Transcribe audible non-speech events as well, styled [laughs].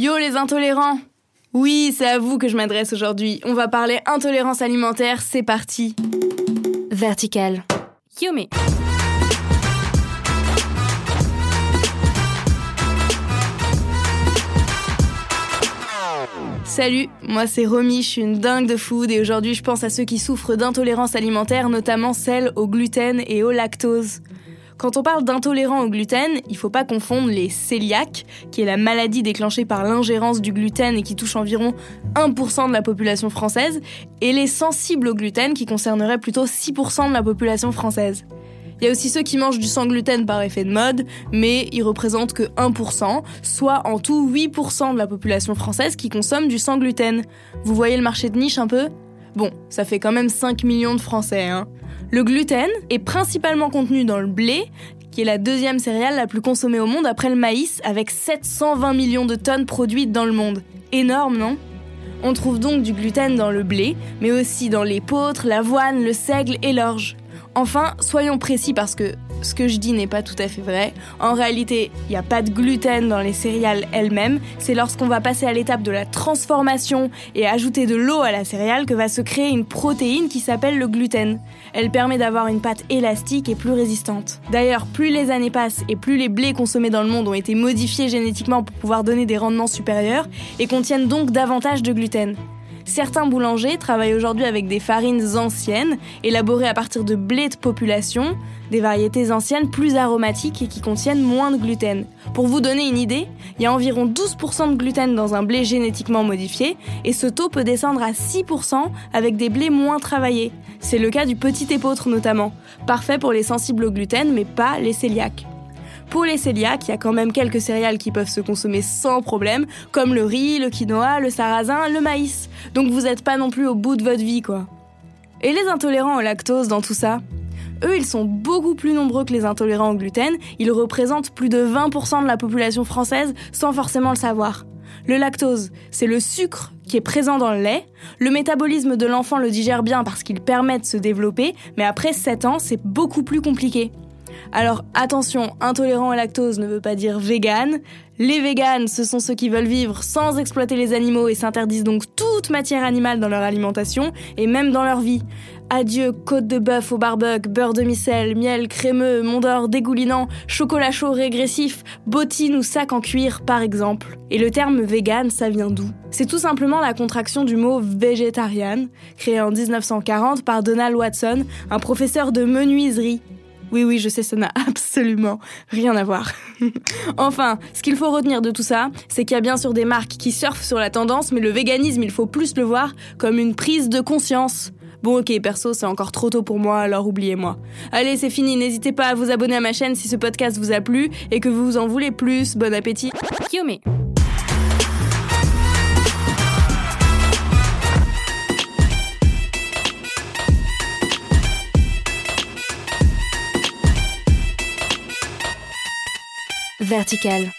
Yo les intolérants Oui, c'est à vous que je m'adresse aujourd'hui. On va parler intolérance alimentaire, c'est parti. Vertical. Yomé. Salut, moi c'est Romy, je suis une dingue de food et aujourd'hui je pense à ceux qui souffrent d'intolérance alimentaire, notamment celle au gluten et au lactose. Quand on parle d'intolérant au gluten, il faut pas confondre les cœliaques, qui est la maladie déclenchée par l'ingérence du gluten et qui touche environ 1% de la population française, et les sensibles au gluten, qui concerneraient plutôt 6% de la population française. Il y a aussi ceux qui mangent du sans gluten par effet de mode, mais ils représentent que 1%, soit en tout 8% de la population française qui consomme du sans gluten. Vous voyez le marché de niche un peu? Bon, ça fait quand même 5 millions de Français, hein. Le gluten est principalement contenu dans le blé, qui est la deuxième céréale la plus consommée au monde après le maïs, avec 720 millions de tonnes produites dans le monde. Énorme, non? On trouve donc du gluten dans le blé, mais aussi dans l'épeautre, l'avoine, le seigle et l'orge. Enfin, soyons précis parce que ce que je dis n'est pas tout à fait vrai. En réalité, il n'y a pas de gluten dans les céréales elles-mêmes. C'est lorsqu'on va passer à l'étape de la transformation et ajouter de l'eau à la céréale que va se créer une protéine qui s'appelle le gluten. Elle permet d'avoir une pâte élastique et plus résistante. D'ailleurs, plus les années passent et plus les blés consommés dans le monde ont été modifiés génétiquement pour pouvoir donner des rendements supérieurs et contiennent donc davantage de gluten. Certains boulangers travaillent aujourd'hui avec des farines anciennes, élaborées à partir de blé de population, des variétés anciennes plus aromatiques et qui contiennent moins de gluten. Pour vous donner une idée, il y a environ 12% de gluten dans un blé génétiquement modifié, et ce taux peut descendre à 6% avec des blés moins travaillés. C'est le cas du petit épeautre notamment, parfait pour les sensibles au gluten mais pas les cœliaques. Pour les cœliaques, il y a quand même quelques céréales qui peuvent se consommer sans problème, comme le riz, le quinoa, le sarrasin, le maïs. Donc vous n'êtes pas non plus au bout de votre vie, quoi. Et les intolérants au lactose dans tout ça? Eux, ils sont beaucoup plus nombreux que les intolérants au gluten. Ils représentent plus de 20% de la population française sans forcément le savoir. Le lactose, c'est le sucre qui est présent dans le lait. Le métabolisme de l'enfant le digère bien parce qu'il permet de se développer, mais après 7 ans, c'est beaucoup plus compliqué. Alors attention, intolérant au lactose ne veut pas dire vegan. Les véganes, ce sont ceux qui veulent vivre sans exploiter les animaux et s'interdisent donc toute matière animale dans leur alimentation et même dans leur vie. Adieu côte de bœuf au barbecue, beurre de micelle, miel crémeux, mondor dégoulinant, chocolat chaud régressif, bottines ou sac en cuir par exemple. Et le terme vegan, ça vient d'où? C'est tout simplement la contraction du mot végétarian, créé en 1940 par Donald Watson, un professeur de menuiserie oui, oui, je sais, ça n'a [laughs] absolument rien à voir. [laughs] enfin, ce qu'il faut retenir de tout ça, c'est qu'il y a bien sûr des marques qui surfent sur la tendance, mais le véganisme, il faut plus le voir comme une prise de conscience. Bon ok, perso, c'est encore trop tôt pour moi, alors oubliez-moi. Allez, c'est fini, n'hésitez pas à vous abonner à ma chaîne si ce podcast vous a plu et que vous en voulez plus. Bon appétit. Vertical.